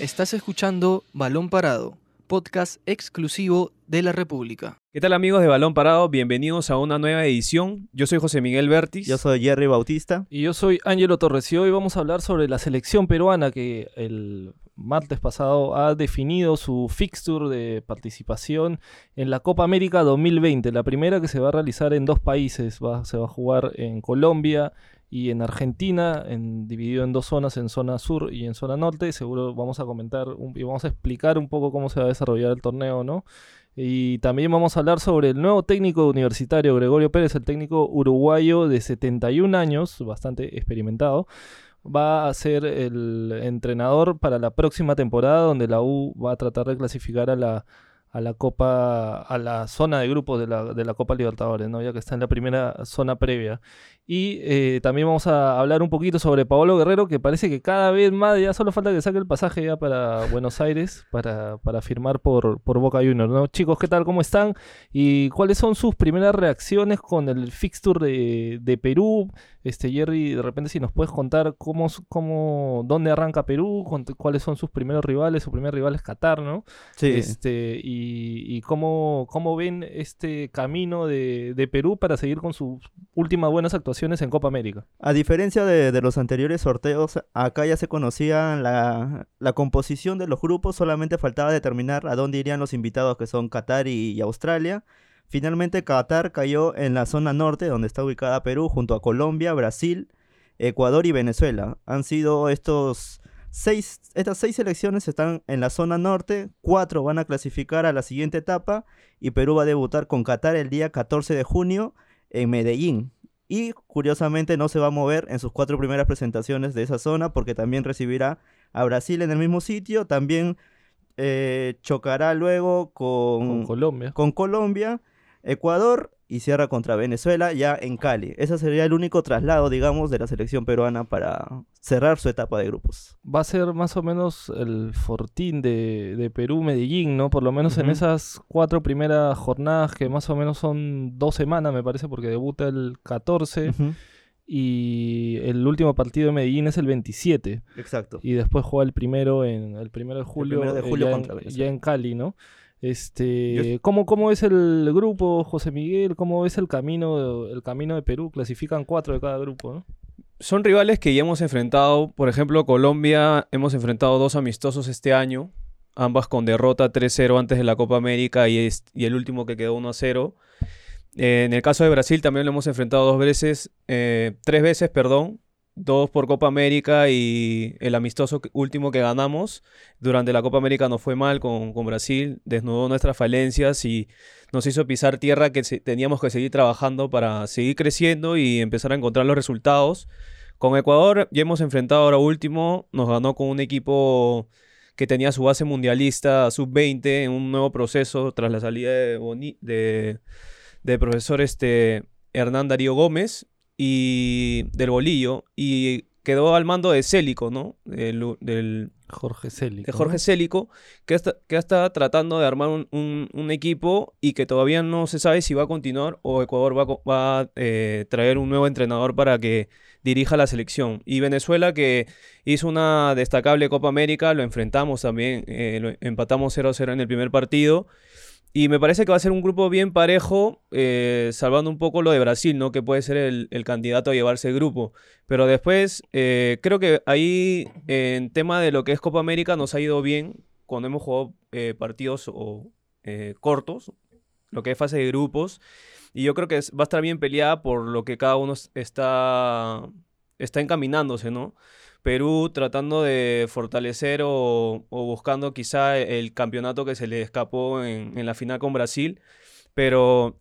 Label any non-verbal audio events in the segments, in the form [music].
Estás escuchando Balón Parado, podcast exclusivo de la República. ¿Qué tal amigos de Balón Parado? Bienvenidos a una nueva edición. Yo soy José Miguel Bertis. Yo soy Jerry Bautista. Y yo soy Ángelo Torres y hoy vamos a hablar sobre la selección peruana que el martes pasado ha definido su fixture de participación en la Copa América 2020, la primera que se va a realizar en dos países, se va a jugar en Colombia y en Argentina, en, dividido en dos zonas, en zona sur y en zona norte. Seguro vamos a comentar y vamos a explicar un poco cómo se va a desarrollar el torneo, ¿no? Y también vamos a hablar sobre el nuevo técnico universitario, Gregorio Pérez, el técnico uruguayo de 71 años, bastante experimentado. Va a ser el entrenador para la próxima temporada, donde la U va a tratar de clasificar a la, a la Copa, a la zona de grupos de la, de la Copa Libertadores, ¿no? ya que está en la primera zona previa. Y eh, también vamos a hablar un poquito sobre Paolo Guerrero, que parece que cada vez más, ya solo falta que saque el pasaje ya para Buenos Aires, para, para firmar por, por Boca Juniors, ¿no? Chicos, ¿qué tal? ¿Cómo están? ¿Y cuáles son sus primeras reacciones con el fixture de, de Perú? Este, Jerry, de repente si nos puedes contar cómo, cómo, dónde arranca Perú, cuáles son sus primeros rivales, su primer rival es Qatar, ¿no? Sí. Este, y, y cómo, cómo ven este camino de, de Perú para seguir con sus últimas buenas actuaciones en Copa América. A diferencia de, los anteriores sorteos, acá ya se conocía la, composición de los grupos, solamente faltaba determinar a dónde irían los invitados que son Qatar y, Australia. Finalmente Qatar cayó en la zona norte, donde está ubicada Perú, junto a Colombia, Brasil, Ecuador y Venezuela. Han sido estos seis, estas seis selecciones están en la zona norte, cuatro van a clasificar a la siguiente etapa y Perú va a debutar con Qatar el día 14 de junio en Medellín. Y curiosamente no se va a mover en sus cuatro primeras presentaciones de esa zona porque también recibirá a Brasil en el mismo sitio, también eh, chocará luego con, Colombia. con Colombia, Ecuador y cierra contra Venezuela ya en Cali. Ese sería el único traslado, digamos, de la selección peruana para cerrar su etapa de grupos. Va a ser más o menos el fortín de, Perú-Medellín, ¿no? Por lo menos en esas cuatro primeras jornadas que más o menos son dos semanas, me parece, porque debuta el 14. Y el último partido de Medellín es el 27. Exacto. Y después juega el primero en el primero de julio, de julio eh, ya en Cali, ¿no? Este, ¿cómo, ¿Cómo es el grupo, José Miguel? ¿Cómo es el camino, el camino de Perú? Clasifican cuatro de cada grupo, ¿no? Son rivales que ya hemos enfrentado. Por ejemplo, Colombia hemos enfrentado dos amistosos este año, ambas con derrota 3-0 antes de la Copa América y, y el último que quedó 1-0. Eh, en el caso de Brasil también lo hemos enfrentado dos veces, eh, tres veces, perdón, dos por Copa América y el amistoso último que ganamos durante la Copa América nos fue mal con, Brasil, desnudó nuestras falencias y nos hizo pisar tierra que teníamos que seguir trabajando para seguir creciendo y empezar a encontrar los resultados. Con Ecuador ya hemos enfrentado ahora último, nos ganó con un equipo que tenía su base mundialista sub-20 en un nuevo proceso tras la salida de, de, de profesor este, Hernán Darío Gómez y del Bolillo y quedó al mando de Célico, ¿no? Del, Jorge Célico. De Jorge Célico, que está, que está tratando de armar un, equipo y que todavía no se sabe si va a continuar o Ecuador va, va a eh, traer un nuevo entrenador para que dirija la selección. Y Venezuela, que hizo una destacable Copa América, lo enfrentamos también, eh, lo empatamos 0-0 en el primer partido. Y me parece que va a ser un grupo bien parejo, eh, salvando un poco lo de Brasil, ¿no? Que puede ser el, candidato a llevarse el grupo. Pero después, eh, creo que ahí, en tema de lo que es Copa América, nos ha ido bien cuando hemos jugado eh, partidos cortos, lo que es fase de grupos. Y yo creo que va a estar bien peleada por lo que cada uno está, está encaminándose, ¿no? Perú tratando de fortalecer o, buscando quizá el campeonato que se le escapó en, la final con Brasil, pero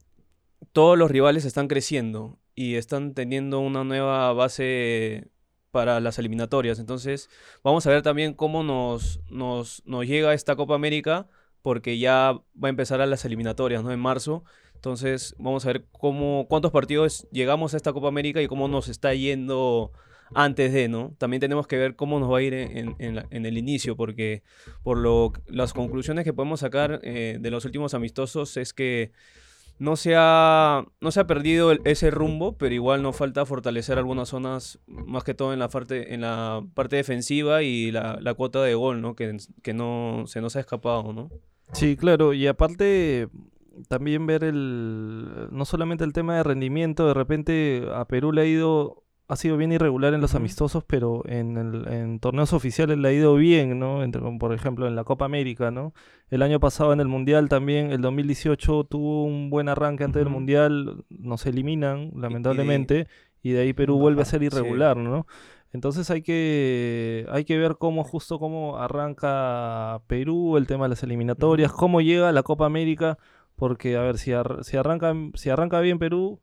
todos los rivales están creciendo y están teniendo una nueva base para las eliminatorias. Entonces, vamos a ver también cómo nos, nos, llega esta Copa América, porque ya va a empezar a las eliminatorias, ¿no? En marzo. Entonces, vamos a ver cómo, cuántos partidos llegamos a esta Copa América y cómo nos está yendo antes de, ¿no? También tenemos que ver cómo nos va a ir en, el inicio, porque por lo, las conclusiones que podemos sacar eh, de los últimos amistosos es que no se ha, no se ha perdido ese rumbo, pero igual nos falta fortalecer algunas zonas, más que todo en la parte, en la parte defensiva y la, la cuota de gol, ¿no? Que, que no se nos ha escapado, ¿no? Sí, claro, y aparte también ver el no solamente el tema de rendimiento, de repente a Perú le ha ido ha sido bien irregular en los Ujú. amistosos, pero en, el- en torneos oficiales le ha ido bien, ¿no? Entre- por ejemplo en la Copa América, ¿no? El año pasado en el Mundial también, el 2018 tuvo un buen arranque antes del. Mundial, nos eliminan lamentablemente y de ahí Perú vuelve a ser Sí. irregular, ¿no? Entonces hay que, hay que ver cómo, justo cómo arranca Perú, el tema de las eliminatorias, cómo llega a la Copa América, porque a ver, si, ar- si, arranca, si arranca bien Perú,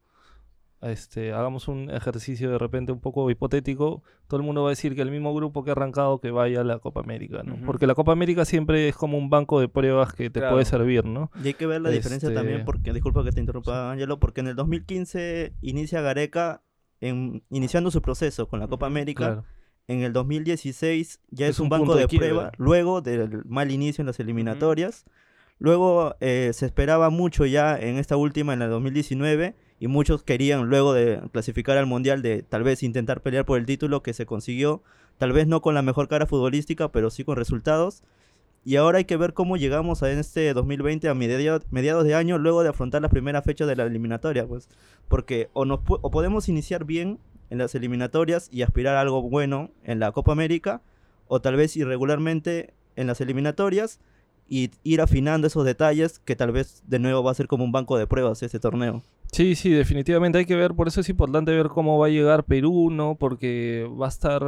este, hagamos un ejercicio de repente un poco hipotético, todo el mundo va a decir que el mismo grupo que ha arrancado que vaya a la Copa América, ¿no? Porque la Copa América siempre es como un banco de pruebas que te Claro. puede servir, ¿no? Y hay que ver la diferencia también, Este- porque, disculpa que te interrumpa, Ángelo, porque en el 2015 inicia Gareca en, iniciando su proceso con la Copa América. Claro. En el 2016 ya es, Es un, un banco de de, prueba, luego del mal inicio en las eliminatorias. Luego eh, se esperaba mucho ya en esta última, en la 2019, y muchos querían luego de clasificar al Mundial de tal vez intentar pelear por el título que se consiguió, tal vez no con la mejor cara futbolística, pero sí con resultados. Y ahora hay que ver cómo llegamos a este 2020 a media- mediados de año, luego de afrontar las primeras fechas de la eliminatoria, pues. Porque o, nos, o podemos iniciar bien en las eliminatorias y aspirar a algo bueno en la Copa América, o tal vez irregularmente en las eliminatorias y ir afinando esos detalles que tal vez de nuevo va a ser como un banco de pruebas este torneo. Sí, sí, definitivamente hay que ver, por eso es importante ver cómo va a llegar Perú, ¿no? Porque va a estar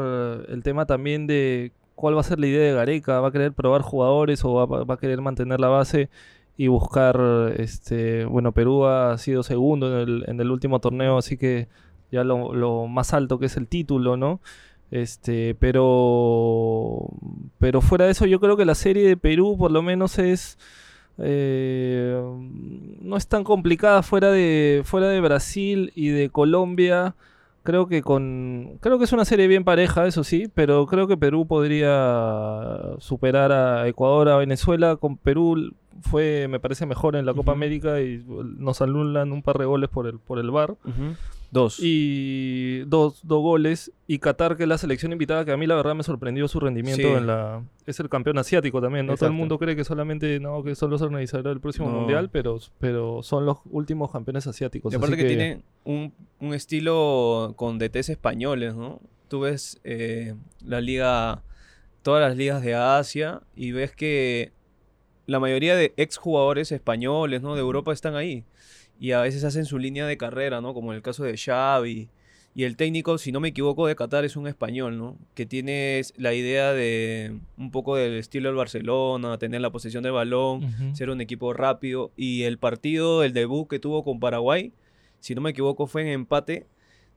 el tema también de cuál va a ser la idea de Gareca, va a querer probar jugadores o va a querer mantener la base y buscar, este, bueno, Perú ha sido segundo en el, en el último torneo, así que ya lo, lo más alto que es el título, ¿no? Este, pero, pero fuera de eso, yo creo que la serie de Perú por lo menos es eh, no es tan complicada fuera de fuera de Brasil y de Colombia. Creo que con creo que es una serie bien pareja, eso sí, pero creo que Perú podría superar a Ecuador, a Venezuela. Con Perú fue, me parece, mejor en la Copa. América y nos anulan un par de goles por el por el VAR. Dos. Y dos, dos goles. Y Qatar, que es la selección invitada, que a mí la verdad me sorprendió su rendimiento Sí. en la... Es el campeón asiático también, ¿no? Todo el mundo cree que solamente, no, que son los organizadores del próximo No. mundial, pero, pero son los últimos campeones asiáticos. Y aparte así que, tiene un, un estilo con DTs españoles, ¿no? Tú ves eh, la liga, todas las ligas de Asia y ves que la mayoría de exjugadores españoles, ¿no? De Europa están ahí. Y a veces hacen su línea de carrera, ¿no? Como en el caso de Xavi. Y el técnico, si no me equivoco, de Qatar es un español, ¿no? Que tiene la idea de un poco del estilo del Barcelona, tener la posesión del balón, ser un equipo rápido. Y el partido, el debut que tuvo con Paraguay, si no me equivoco, fue en empate.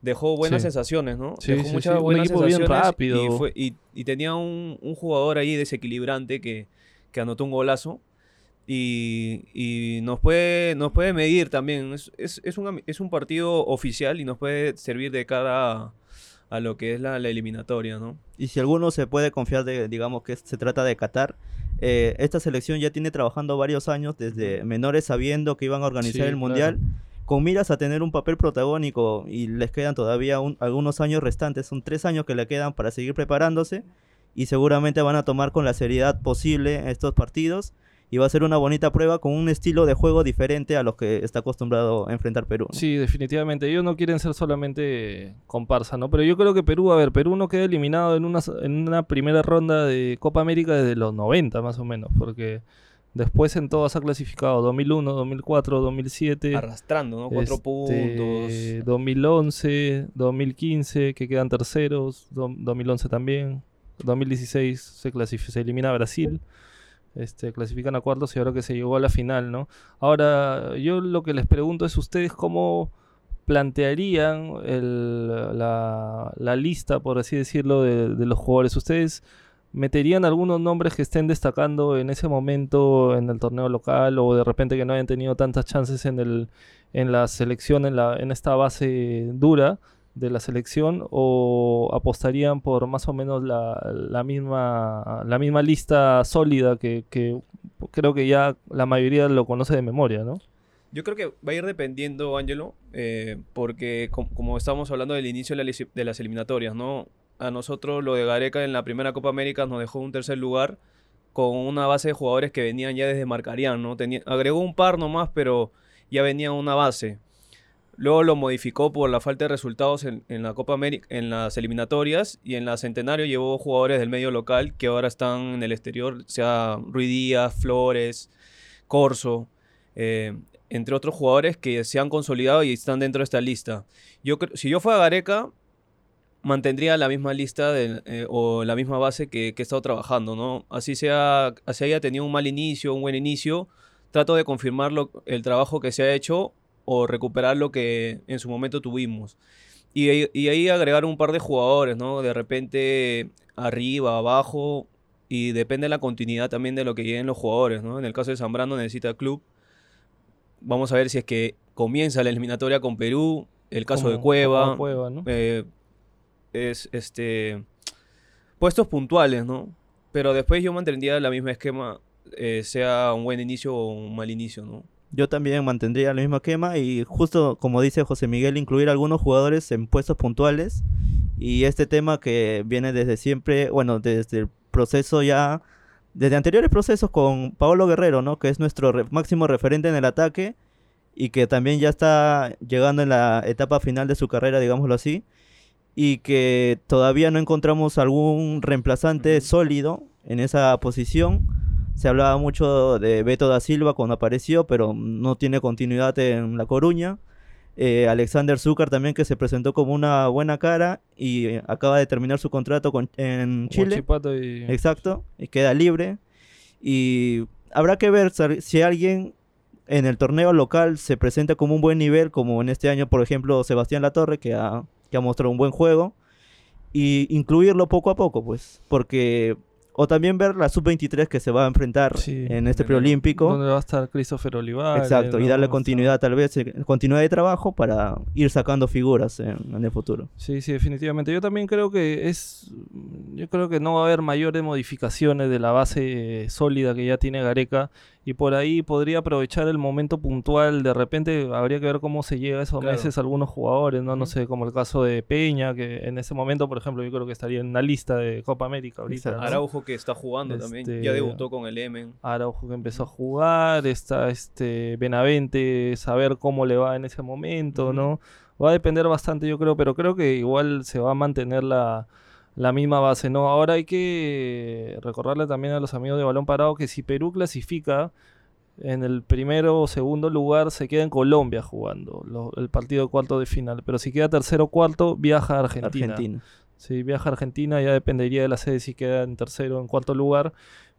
Dejó buenas Sí. sensaciones, ¿no? Sí, Dejó sí, muchas un equipo bien sensaciones rápido. Y, fue- y- y tenía un, un jugador ahí desequilibrante que, que anotó un golazo. Y, y nos, puede, nos puede medir también. Es, es, es un, es un partido oficial y nos puede servir de cara a, a lo que es la, la eliminatoria, ¿no? Y si alguno se puede confiar de, digamos que se trata de Qatar, eh, esta selección ya tiene trabajando varios años, desde menores sabiendo que iban a organizar Sí, el claro. Mundial, con miras a tener un papel protagónico y les quedan todavía un- algunos años restantes, son tres años que le quedan para seguir preparándose y seguramente van a tomar con la seriedad posible estos partidos y va a ser una bonita prueba con un estilo de juego diferente a los que está acostumbrado a enfrentar Perú. ¿no? Sí, definitivamente. Ellos no quieren ser solamente comparsa, ¿no? Pero yo creo que Perú, a ver, Perú no queda eliminado en una, en una primera ronda de Copa América desde los 90 más o menos, porque después en todas ha clasificado 2001, 2004, 2007. Arrastrando, ¿no? Cuatro este, puntos. 2011, 2015, que quedan terceros, do- 2011 también, 2016 se, clasifica, se elimina Brasil, este, clasifican a cuartos y ahora que se llegó a la final, ¿no? Ahora, yo lo que les pregunto es ustedes cómo plantearían el- la, lista, por así decirlo, de, de los jugadores. ¿Ustedes meterían algunos nombres que estén destacando en ese momento en el torneo local o de repente que no hayan tenido tantas chances en el en la selección, en, la, en esta base dura de la selección, o apostarían por más o menos la, la misma, la misma lista sólida que, que creo que ya la mayoría lo conoce de memoria, ¿no? Yo creo que va a ir dependiendo, Ángelo, eh, porque com- como estábamos hablando del inicio de, la las eliminatorias, ¿no? A nosotros lo de Gareca en la primera Copa América nos dejó un tercer lugar con una base de jugadores que venían ya desde Marcarián, ¿no? Tenía, agregó un par nomás, pero ya venía una base. Luego lo modificó por la falta de resultados en, la Copa América, en las eliminatorias y en la Centenario llevó jugadores del medio local que ahora están en el exterior, sea Rui Díaz, Flores, Corso, eh, entre otros jugadores que se han consolidado y están dentro de esta lista. Yo si yo fuera Gareca, mantendría la misma lista eh, o la misma base que, he estado trabajando, ¿no? Así sea, así haya tenido un mal inicio, un buen inicio, trato de confirmar lo- el trabajo que se ha hecho o recuperar lo que en su momento tuvimos. Y, ahí- y ahí agregar un par de jugadores, ¿no? De repente arriba, abajo, y depende de la continuidad también de lo que lleguen los jugadores, ¿no? En el caso de Zambrano necesita club. Vamos a ver si es que comienza la eliminatoria con Perú, el caso de Cueva, ¿no? eh, es este puestos puntuales, ¿no? Pero después yo mantendría la misma esquema, eh, sea un buen inicio o un mal inicio, ¿no? Yo también mantendría el mismo esquema y justo como dice José Miguel, incluir algunos jugadores en puestos puntuales y este tema que viene desde siempre, bueno, desde el proceso ya, desde anteriores procesos con Paolo Guerrero, ¿no? Que es nuestro re- máximo referente en el ataque y que también ya está llegando en la etapa final de su carrera, digámoslo así, y que todavía no encontramos algún reemplazante sólido en esa posición. Se hablaba mucho de Beto da Silva cuando apareció, pero no tiene continuidad en La Coruña. Eh, Alexander Zúcar también que se presentó como una buena cara y acaba de terminar su contrato con, en Chile. Y... Exacto, y queda libre. Y habrá que ver si- si alguien en el torneo local se presenta como un buen nivel, como en este año, por ejemplo, Sebastián Latorre, que ha, que ha mostrado un buen juego, y incluirlo poco a poco, pues, porque... O también ver la sub-23 que se va a enfrentar Sí, en este preolímpico. Donde va a estar Christopher Olivares. Exacto, y darle continuidad tal vez, eh, continuidad de trabajo para ir sacando figuras en, en el futuro. Sí, sí, definitivamente. Yo también creo que es. Yo creo que no va a haber mayores modificaciones de la base eh, sólida que ya tiene Gareca. Y por ahí podría aprovechar el momento puntual. De repente habría que ver cómo se llega a esos Claro. meses algunos jugadores, ¿no? No sé, como el caso de Peña, que en ese momento, por ejemplo, yo creo que estaría en una lista de Copa América ahorita. Araujo que está jugando también, Este- ya debutó con el Emen. Araujo que empezó a jugar, está este Benavente, saber cómo le va en ese momento. ¿no? Va a depender bastante, yo creo, pero creo que igual se va a mantener la, la misma base, ¿no? Ahora hay que recordarle también a los amigos de Balón Parado que si Perú clasifica en el primero o segundo lugar se queda en Colombia jugando lo- el partido de cuarto de final, pero si queda tercero o cuarto viaja a Argentina. Argentina. Si viaja a Argentina ya dependería de la sede si queda en tercero o en cuarto lugar.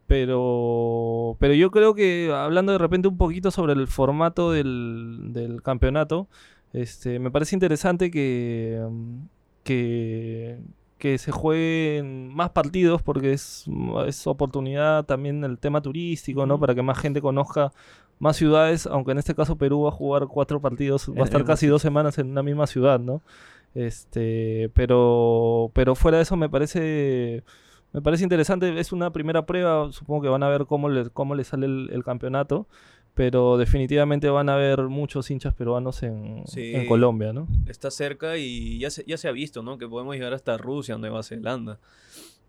Pero, pero yo creo que hablando de repente un poquito sobre el formato del, del campeonato, este, me parece interesante que, que, que se jueguen más partidos porque es, es oportunidad también el tema turístico, ¿no? Para que más gente conozca más ciudades, aunque en este caso Perú va a jugar cuatro partidos, va a estar casi dos semanas en una misma ciudad, ¿no? Este, pero, pero fuera de eso me parece, me parece interesante. Es una primera prueba. Supongo que van a ver cómo le, cómo le sale el, el campeonato. Pero definitivamente van a ver muchos hinchas peruanos en, Sí. en Colombia, ¿no? Está cerca y ya se, ya se ha visto, ¿no? Que podemos llegar hasta Rusia, Nueva Zelanda.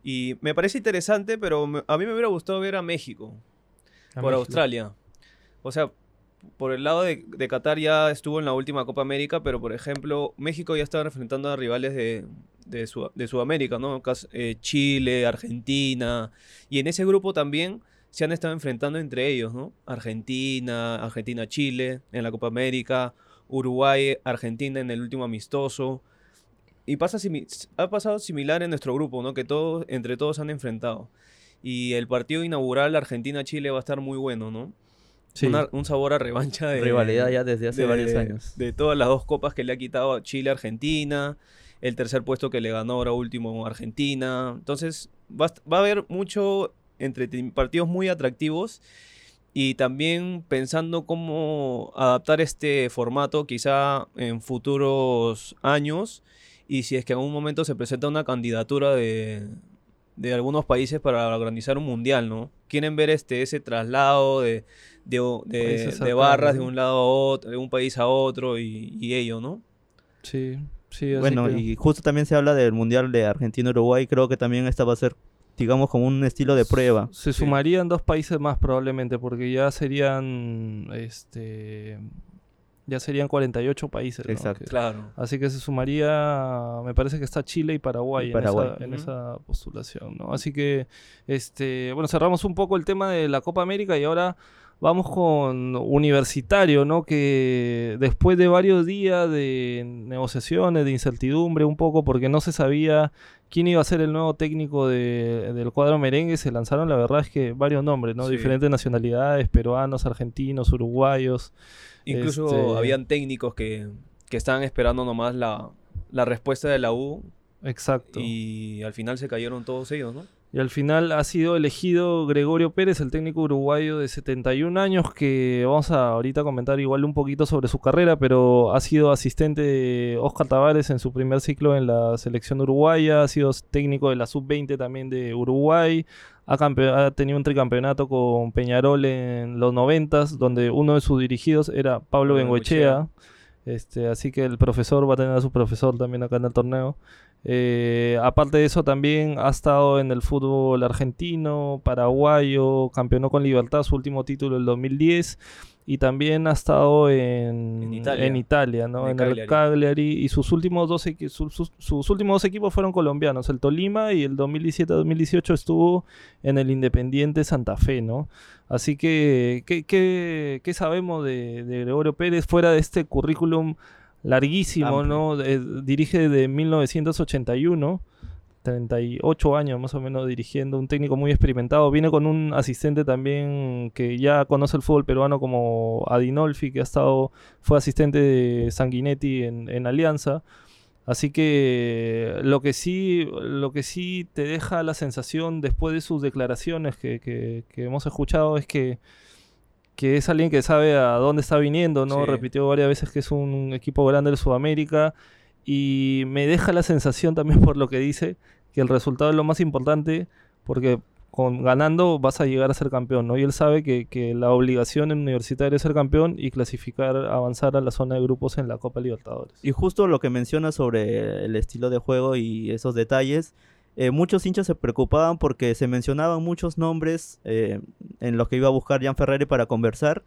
Y me parece interesante, pero me- a mí me hubiera gustado ver a México. A por México. Australia. O sea, por el lado de, de Qatar ya estuvo en la última Copa América, pero por ejemplo, México ya estaba enfrentando a rivales de, de, Sud- de Sudamérica, ¿no? Eh, Chile, Argentina. Y en ese grupo también se han estado enfrentando entre ellos, ¿no? Argentina, Argentina-Chile en la Copa América, Uruguay, Argentina en el último amistoso. Y pasa ha pasado similar en nuestro grupo, ¿no? Que todos, entre todos han enfrentado. Y el partido inaugural Argentina-Chile va a estar muy bueno, ¿no? Sí. Una- un sabor a revancha de... Rivalidad ya desde hace de- varios años. De todas las dos copas que le ha quitado a Chile Argentina, el tercer puesto que le ganó ahora último Argentina. Entonces va, va a haber mucho entre partidos muy atractivos y también pensando cómo adaptar este formato quizá en futuros años y si es que en algún momento se presenta una candidatura de, de algunos países para organizar un mundial, ¿no? Quieren ver este ese traslado de, de, de- barras de un lado a otro, de un país a otro y, y ello, ¿no? Sí, sí. así Bueno, que- y justo también se habla del Mundial de Argentina-Uruguay. Creo que también esta va a ser, digamos, como un estilo de prueba. Se Sí. sumarían dos países más probablemente, porque ya serían, este, ya serían 48 países. ¿no? Exacto. Que- Claro. Así que se sumaría, me parece que está Chile y Paraguay, Y en esa- en, esa, postulación, ¿no? Así que, este, bueno, cerramos un poco el tema de la Copa América y ahora vamos con Universitario, ¿no? Que después de varios días de negociaciones, de incertidumbre un poco, porque no se sabía quién iba a ser el nuevo técnico de- del cuadro merengue, se lanzaron, la verdad es que varios nombres, ¿no? Sí. Diferentes nacionalidades, peruanos, argentinos, uruguayos. Incluso Este- habían técnicos que, que estaban esperando nomás la, la respuesta de la U Exacto. y al final se cayeron todos ellos, ¿no? Y al final ha sido elegido Gregorio Pérez, el técnico uruguayo de 71 años, que vamos a ahorita comentar igual un poquito sobre su carrera, pero ha sido asistente de Oscar Tavares en su primer ciclo en la selección uruguaya, ha sido técnico de la sub-20 también de Uruguay, ha, tenido un tricampeonato con Peñarol en los 90, donde uno de sus dirigidos era Pablo Pablo Bengoechea. Este, así que el profesor va a tener a su profesor también acá en el torneo. Eh, aparte de eso, también ha estado en el fútbol argentino, paraguayo, campeonó con Libertad su último título en el 2010 y también ha estado en, En Italia. en Italia, ¿no? En el Cagliari y sus últimos dos sus- sus últimos dos equipos fueron colombianos, el Tolima y el 2017-2018 estuvo en el Independiente Santa Fe, ¿no? Así que, ¿qué, qué- qué sabemos de, de Gregorio Pérez fuera de este currículum larguísimo, Amplio. ¿no? Eh, dirige de 1981, 38 años más o menos dirigiendo, un técnico muy experimentado. Viene con un asistente también que ya conoce el fútbol peruano como Adinolfi, que ha estado, fue asistente de Sanguinetti en, en Alianza. Así que lo que sí, lo que sí te deja la sensación después de sus declaraciones que, que- que hemos escuchado es que, que es alguien que sabe a dónde está viniendo, ¿no? Sí. Repitió varias veces que es un equipo grande de Sudamérica y me deja la sensación también por lo que dice que el resultado es lo más importante porque con ganando vas a llegar a ser campeón, ¿no? Y él sabe que, que la obligación en universitario es ser campeón y clasificar, avanzar a la zona de grupos en la Copa Libertadores. Y justo lo que menciona sobre el estilo de juego y esos detalles, eh, muchos hinchas se preocupaban porque se mencionaban muchos nombres eh, en los que iba a buscar Jan Ferrari para conversar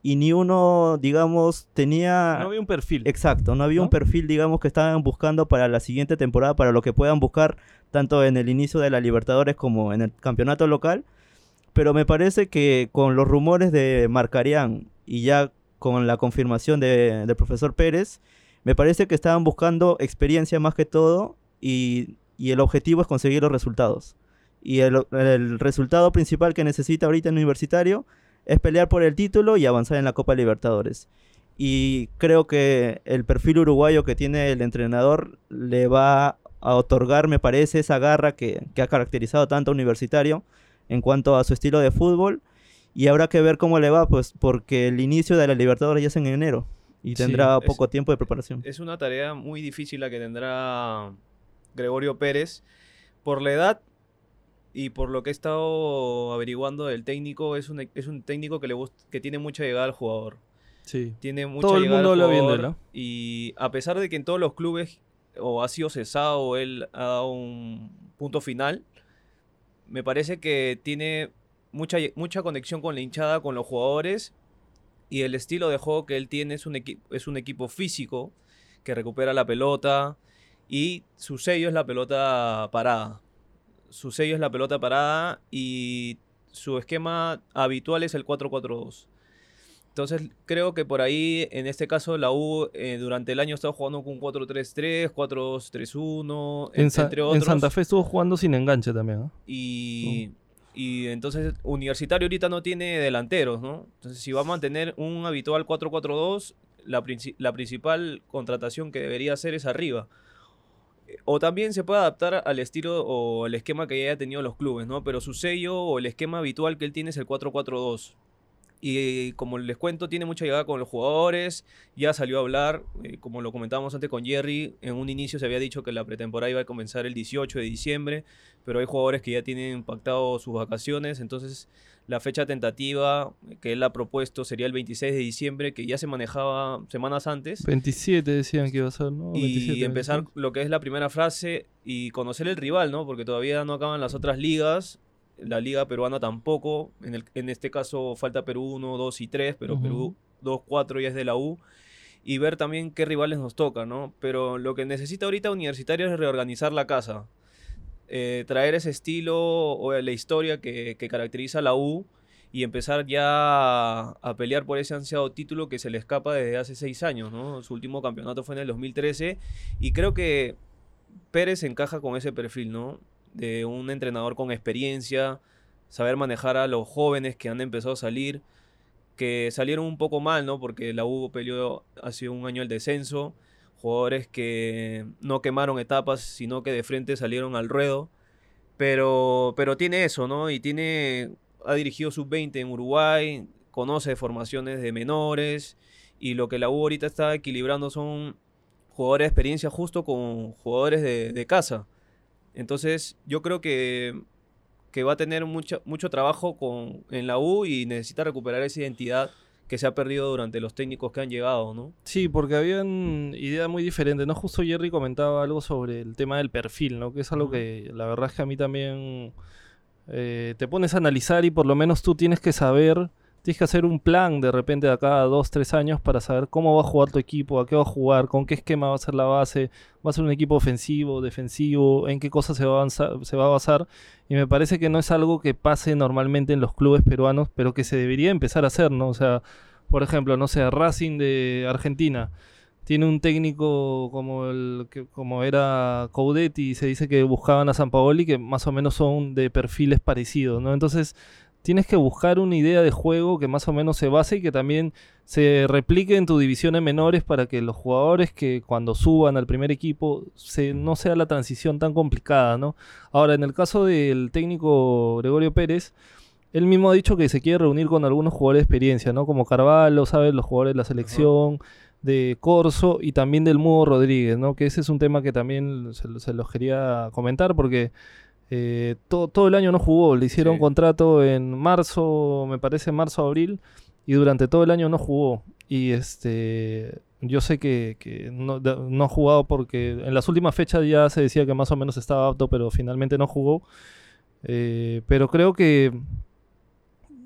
y ni uno, digamos, tenía... No había un perfil. Exacto, no había ¿No? un perfil, digamos, que estaban buscando para la siguiente temporada, para lo que puedan buscar tanto en el inicio de la Libertadores como en el campeonato local. Pero me parece que con los rumores de Marcarián y ya con la confirmación de- del profesor Pérez, me parece que estaban buscando experiencia más que todo y, y el objetivo es conseguir los resultados. Y el, el resultado principal que necesita ahorita en universitario es pelear por el título y avanzar en la Copa Libertadores. Y creo que el perfil uruguayo que tiene el entrenador le va a otorgar, me parece, esa garra que, que ha caracterizado tanto a Universitario en cuanto a su estilo de fútbol. Y habrá que ver cómo le va, pues porque el inicio de la Libertadores ya es en enero y Sí, tendrá es- poco tiempo de preparación. Es una tarea muy difícil la que tendrá Gregorio Pérez por la edad y por lo que he estado averiguando del técnico. Es un, es un técnico que, le gust- que tiene mucha llegada al jugador. Sí. Tiene mucha Todo el llegada mundo al jugador, ¿no? Y a pesar de que en todos los clubes o ha sido cesado o él ha dado un punto final, me parece que tiene mucha, mucha conexión con la hinchada, con los jugadores. Y el estilo de juego que él tiene es un, es un equipo físico que recupera la pelota. Y su sello es la pelota parada. Su sello es la pelota parada y su esquema habitual es el 4-4-2. Entonces creo que por ahí, en este caso, la U eh, durante el año ha estado jugando con un 4-3-3, 4-2-3-1, En, entre en otros. Santa Fe estuvo jugando sin enganche también. Y, y entonces Universitario ahorita no tiene delanteros, ¿no? Entonces si va a mantener un habitual 4-4-2, la, princi- la principal contratación que debería hacer es arriba. O también se puede adaptar al estilo o el esquema que ya haya tenido los clubes, ¿no? Pero su sello o el esquema habitual que él tiene es el 4-4-2. Y como les cuento, tiene mucha llegada con los jugadores. Ya salió a hablar, eh, como lo comentábamos antes con Jerry. En un inicio se había dicho que la pretemporada iba a comenzar el 18 de diciembre pero hay jugadores que ya tienen pactado sus vacaciones, entonces la fecha tentativa que él ha propuesto sería el 26 de diciembre, que ya se manejaba semanas antes. 27 decían que iba a ser, ¿no? Y 27, empezar 26. lo que es la primera frase y conocer el rival, ¿no? Porque todavía no acaban las otras ligas. La liga peruana tampoco. En, el, en este caso falta Perú 1, 2 y 3, pero. Perú 2, 4 ya es de la U. Y ver también qué rivales nos tocan, ¿no? Pero lo que necesita ahorita Universitario es reorganizar la casa. Eh, traer ese estilo o la historia que, que caracteriza a la U y empezar ya a, a pelear por ese ansiado título que se le escapa desde hace seis años, ¿no? Su último campeonato fue en el 2013 y creo que Pérez encaja con ese perfil, ¿no? De un entrenador con experiencia, saber manejar a los jóvenes que han empezado a salir, que salieron un poco mal, ¿no? Porque la U peleó hace un año el descenso, jugadores que no quemaron etapas, sino que de frente salieron al ruedo. Pero, pero tiene eso, ¿no? Y tiene, ha dirigido sub-20 en Uruguay, conoce formaciones de menores, y lo que la U ahorita está equilibrando son jugadores de experiencia justo con jugadores de, de casa. Entonces, yo creo que, que va a tener mucha, mucho trabajo con, en la U y necesita recuperar esa identidad que se ha perdido durante los técnicos que han llegado, ¿no? Sí, porque habían ideas muy diferentes, ¿no? Justo Jerry comentaba algo sobre el tema del perfil, ¿no? Que es algo que la verdad es que a mí también eh, te pones a analizar y por lo menos tú tienes que saber, tienes que hacer un plan de repente de acá a dos, tres años para saber cómo va a jugar tu equipo, a qué va a jugar, con qué esquema va a ser la base, va a ser un equipo ofensivo, defensivo, en qué cosas se va a, avanzar- se va a basar. Y me parece que no es algo que pase normalmente en los clubes peruanos, pero que se debería empezar a hacer, ¿no? O sea, por ejemplo, no sé, Racing de Argentina tiene un técnico como el que como era Coudetti y se dice que buscaban a San Paoli que más o menos son de perfiles parecidos, ¿no? Entonces, tienes que buscar una idea de juego que más o menos se base y que también se replique en tu división de menores para que los jugadores que cuando suban al primer equipo se, no sea la transición tan complicada, ¿no? Ahora, en el caso del técnico Gregorio Pérez, él mismo ha dicho que se quiere reunir con algunos jugadores de experiencia, ¿no? Como Carvalho, ¿sabes? Los jugadores de la selección, de Corso y también del Mudo Rodríguez, ¿no? Que ese es un tema que también se, se los quería comentar porque eh, todo, todo el año no jugó. Le hicieron Sí. contrato en marzo, me parece marzo, abril, y durante todo el año no jugó. Y este, yo sé que, que no, ha jugado porque en las últimas fechas ya se decía que más o menos estaba apto, pero finalmente no jugó. Eh, pero creo que,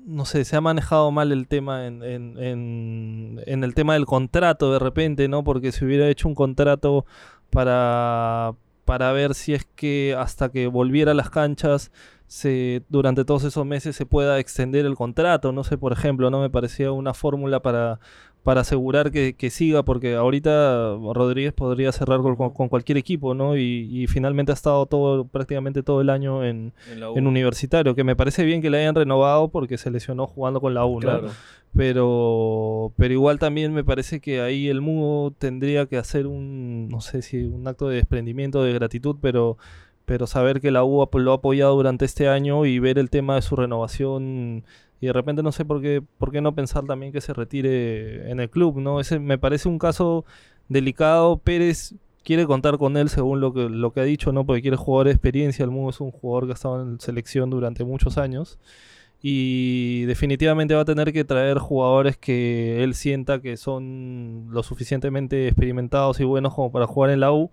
no sé, se ha manejado mal el tema en, en- en- en el tema del contrato de repente, ¿no? Porque si hubiera hecho un contrato para, para ver si es que hasta que volviera a las canchas se, durante todos esos meses se pueda extender el contrato, no sé, por ejemplo, ¿no? Me parecía una fórmula para, para asegurar que, que siga, porque ahorita Rodríguez podría cerrar con, con- cualquier equipo, ¿no? Y, y finalmente ha estado todo, prácticamente todo el año en, En universitario, que me parece bien que le hayan renovado porque se lesionó jugando con la U, ¿no? Claro. Pero, pero igual también me parece que ahí el Mudo tendría que hacer un, no sé si un acto de desprendimiento, de gratitud, pero, pero saber que la U lo ha apoyado durante este año y ver el tema de su renovación y de repente no sé por qué, por qué no pensar también que se retire en el club, ¿no? Ese me parece un caso delicado. Pérez quiere contar con él según lo que, lo que ha dicho, ¿no? Porque quiere jugar de experiencia. El Mudo es un jugador que ha estado en selección durante muchos años y definitivamente va a tener que traer jugadores que él sienta que son lo suficientemente experimentados y buenos como para jugar en la U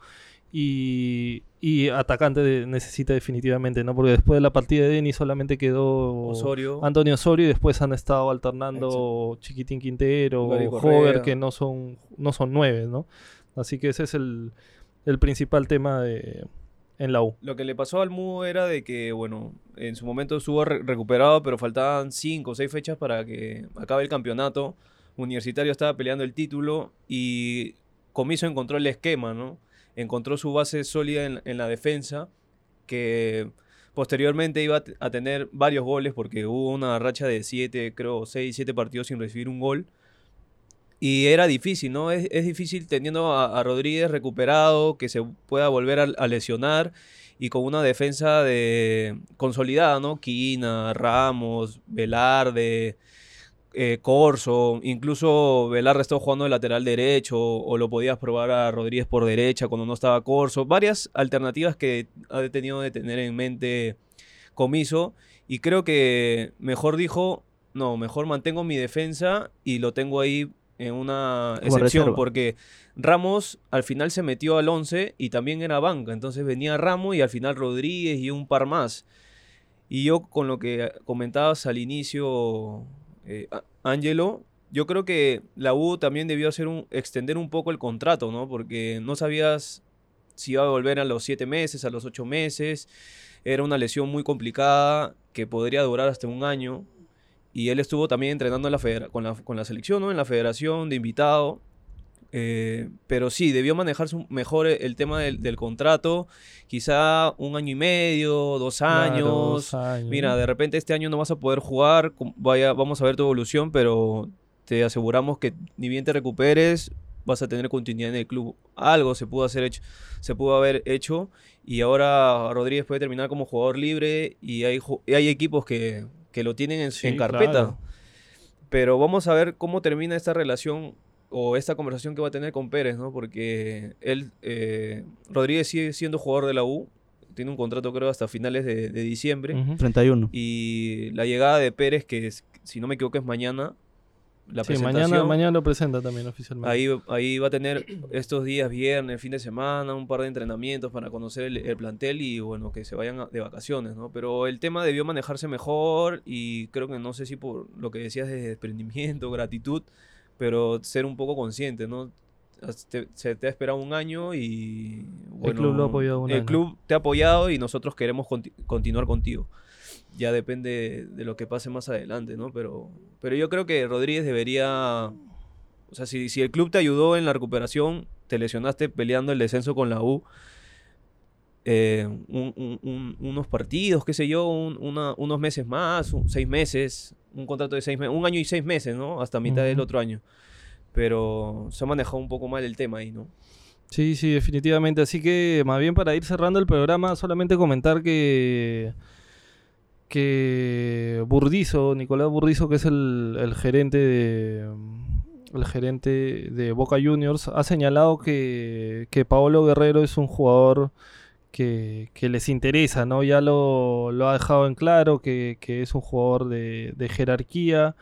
y, y atacante de- necesita definitivamente, ¿no? Porque después de la partida de Denis solamente quedó Osorio. Antonio Osorio y después han estado alternando Chiquitín Quintero, Hover, que no son, no son nueve, ¿no? Así que ese es el, el principal tema de, en la U. Lo que le pasó al Mudo era de que, bueno, en su momento estuvo re- recuperado, pero faltaban cinco o seis fechas para que acabe el campeonato. Universitario estaba peleando el título y Comiso encontró el esquema, ¿no? Encontró su base sólida en, la defensa, que posteriormente iba a, tener varios goles porque hubo una racha de siete, creo, seis, siete partidos sin recibir un gol. Y era difícil, ¿no? Es, es difícil teniendo a, a Rodríguez recuperado, que se pueda volver a, a lesionar y con una defensa de consolidada, ¿no? Quina, Ramos, Velarde, eh, Corso, incluso Velarde estaba jugando de lateral derecho, o lo podías probar a Rodríguez por derecha cuando no estaba Corso. Varias alternativas que ha tenido de tener en mente Comiso, y creo que mejor dijo, no, mejor mantengo mi defensa y lo tengo ahí en una excepción, reserva. porque Ramos al final se metió al 11 y también era banca, entonces venía Ramos y al final Rodríguez y un par más. Y yo con lo que comentabas al inicio, eh, Ángelo, yo creo que la U también debió hacer un, extender un poco el contrato, ¿no? Porque no sabías si iba a volver a los siete meses, a los ocho meses. Era una lesión muy complicada que podría durar hasta un año. Y él estuvo también entrenando en la con, la, con la selección, ¿no? En la federación de invitado. Eh, pero sí, debió manejarse mejor el, el tema del, del contrato. Quizá un año y medio, dos Claro, años. dos años. Mira, de repente este año no vas a poder jugar, vaya, vamos a ver tu evolución, pero te aseguramos que ni bien te recuperes, vas a tener continuidad en el club. Algo se pudo hacer hecho, se pudo haber hecho y ahora Rodríguez puede terminar como jugador libre y hay, hay equipos que, que lo tienen en, Sí, en carpeta. claro. Pero vamos a ver cómo termina esta relación o esta conversación que va a tener con Pérez, ¿no? Porque él, eh, Rodríguez sigue siendo jugador de la U, tiene un contrato creo hasta finales de, de diciembre. Ujú. 31. Y la llegada de Pérez, que es- si no me equivoco es mañana, la Sí, presentación. mañana, mañana lo presenta también oficialmente. Ahí, ahí va a tener estos días, viernes, fin de semana, un par de entrenamientos para conocer el, el plantel y bueno, que se vayan a- de vacaciones, ¿no? Pero el tema debió manejarse mejor y creo que no sé si por lo que decías de desprendimiento, gratitud, pero ser un poco consciente, ¿no? Te- se te ha esperado un año y bueno, club lo ha apoyado un el año. club te ha apoyado y nosotros queremos conti- continuar contigo. Ya depende de lo que pase más adelante, ¿no? Pero, pero yo creo que Rodríguez debería o sea, si, si el club te ayudó en la recuperación, te lesionaste peleando el descenso con la U, eh, un- un- un- unos partidos, qué sé yo, una- unos meses más, seis meses, un contrato de seis meses, un año y seis meses, ¿no? Hasta mitad del otro año. Pero se ha manejado un poco mal el tema ahí, ¿no? Sí, sí, definitivamente. Así que, más bien para ir cerrando el programa, solamente comentar que que Burdizo, Nicolás Burdizo, que es el, el gerente de el gerente de Boca Juniors, ha señalado que, que Paolo Guerrero es un jugador que, que les interesa, ¿no? Ya lo, lo ha dejado en claro, que, que es un jugador de, de jerarquía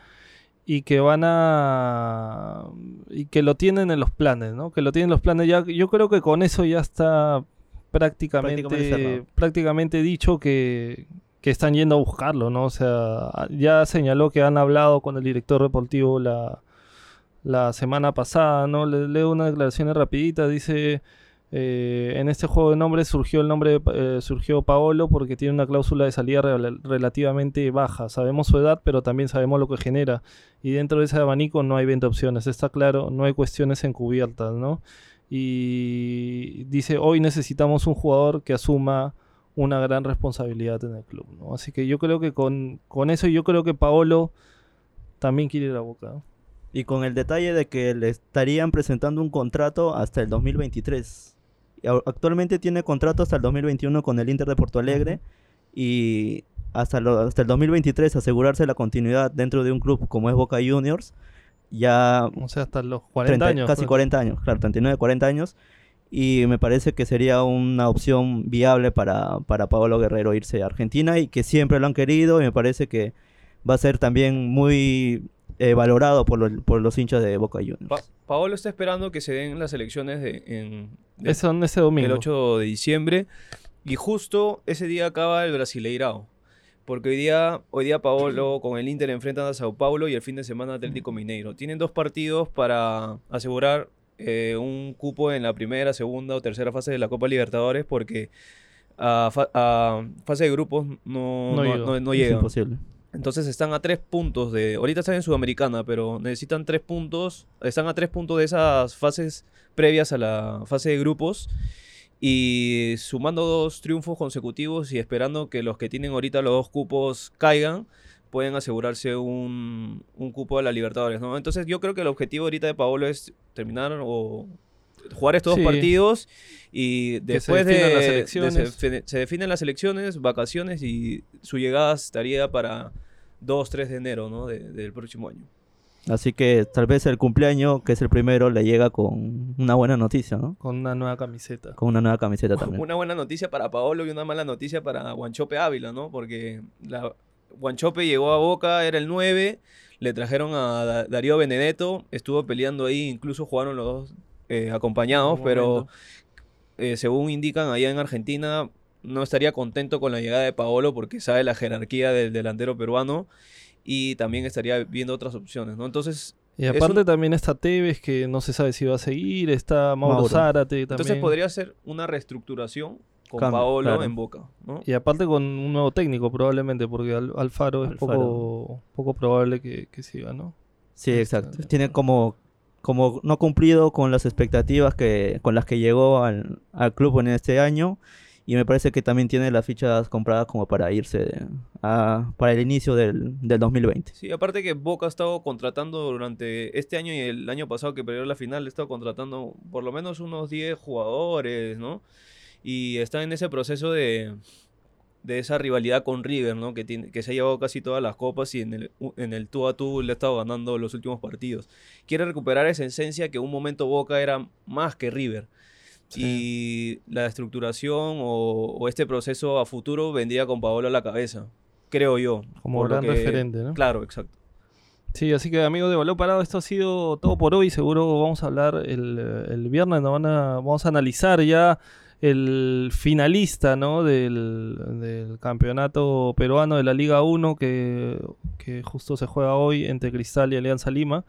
y que van a y que lo tienen en los planes, ¿no? Que lo tienen en los planes ya. Yo creo que con eso ya está prácticamente Prácticamente dicho que, que están yendo a buscarlo, ¿no? O sea, ya señaló que han hablado con el director deportivo la, la semana pasada, ¿no? Le leo una declaración rapidita, dice eh, en este juego de nombres surgió el nombre eh, surgió Paolo porque tiene una cláusula de salida rel- relativamente baja. Sabemos su edad, pero también sabemos lo que genera. Y dentro de ese abanico no hay 20 opciones. Está claro, no hay cuestiones encubiertas, ¿no? Y dice, hoy necesitamos un jugador que asuma una gran responsabilidad en el club, ¿no? Así que yo creo que con, con eso yo creo que Paolo también quiere ir a Boca. Y con el detalle de que le estarían presentando un contrato hasta el 2023. Actualmente tiene contrato hasta el 2021 con el Inter de Porto Alegre y hasta, lo- hasta el 2023 asegurarse la continuidad dentro de un club como es Boca Juniors. Ya O sea, hasta los 40 30 años. casi pues. 40 años, claro, 39, 40 años. Y me parece que sería una opción viable para, para Paolo Guerrero irse a Argentina y que siempre lo han querido y me parece que va a ser también muy eh, valorado por, lo- por los hinchas de Boca Juniors. Pa- Paolo está esperando que se den las elecciones de, en, de- Es son ese domingo. el 8 de diciembre y justo ese día acaba el Brasileirao. Porque hoy día, hoy día Paolo con el Inter enfrentan a Sao Paulo y el fin de semana Atlético Mineiro. Tienen dos partidos para asegurar eh, un cupo en la primera, segunda o tercera fase de la Copa Libertadores porque a, fa- a fase de grupos no, No no, llega. no- Es llegan. imposible. Entonces están a tres puntos de. Ahorita están en Sudamericana, pero necesitan tres puntos. Están a tres puntos de esas fases previas a la fase de grupos. Y sumando dos triunfos consecutivos y esperando que los que tienen ahorita los dos cupos caigan, pueden asegurarse un, un cupo a la Libertadores, ¿no? Entonces yo creo que el objetivo ahorita de Paolo es terminar o jugar estos Sí. dos partidos y Que se después de, se, definen las elecciones, vacaciones y su llegada estaría para 2, 3 de enero ¿no? de- del próximo año. Así que tal vez el cumpleaños, que es el primero, le llega con una buena noticia, ¿no? Con una nueva camiseta. Con una nueva camiseta [laughs] también. Una buena noticia para Paolo y una mala noticia para Guanchope Ávila, ¿no? Porque la, Guanchope llegó a Boca, era el 9, le trajeron a Da- Darío Benedetto, estuvo peleando ahí, incluso jugaron los dos eh, acompañados, pero eh, según indican allá en Argentina, no estaría contento con la llegada de Paolo porque sabe la jerarquía del delantero peruano y también estaría viendo otras opciones, ¿no? Entonces, Y aparte un- también está Tevez, que no se sabe si va a seguir, está Mauro, Mauro. Zárate también. entonces podría ser una reestructuración con Cambio, Paolo claro. en Boca, ¿no? Y aparte con un nuevo técnico probablemente, porque Al- Alfaro es Alfaro. poco, poco probable que, que siga, ¿no? Sí, Este, exacto. Tiene como, como no cumplido con las expectativas que, con las que llegó al, al club en este año. Y me parece que también tiene las fichas compradas como para irse a- para el inicio del, del 2020. Sí, aparte que Boca ha estado contratando durante este año y el año pasado que perdió la final, ha estado contratando por lo menos unos 10 jugadores, ¿no? Y está en ese proceso de, de esa rivalidad con River, ¿no? Que, tiene, que se ha llevado casi todas las copas y en el, en el tú a tú le ha estado ganando los últimos partidos. Quiere recuperar esa esencia que un momento Boca era más que River. Y la estructuración o, o este proceso a futuro vendría con Paolo a la cabeza, creo yo. Como gran que- referente, ¿no? Claro, exacto. Sí, así que amigos de Balón Parado, esto ha sido todo por hoy. Seguro vamos a hablar el, el viernes, nos van a, vamos a analizar ya el finalista ¿no? del, del campeonato peruano de la Liga 1 que, que justo se juega hoy entre Cristal y Alianza Lima.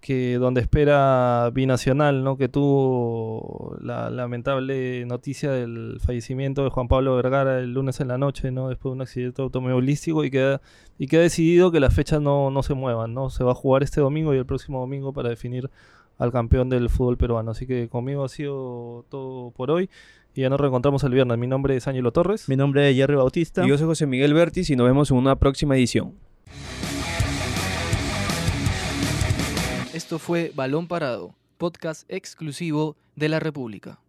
Que donde espera Binacional, ¿no? que tuvo la lamentable noticia del fallecimiento de Juan Pablo Vergara el lunes en la noche, ¿no? después de un accidente automovilístico y que y que ha decidido que las fechas no, no se muevan, ¿no? Se va a jugar este domingo y el próximo domingo para definir al campeón del fútbol peruano. Así que conmigo ha sido todo por hoy y ya nos reencontramos el viernes. Mi nombre es Ángelo Torres. Mi nombre es Jerry Bautista. Y yo soy José Miguel Bertis y nos vemos en una próxima edición. Esto fue Balón Parado, podcast exclusivo de la República.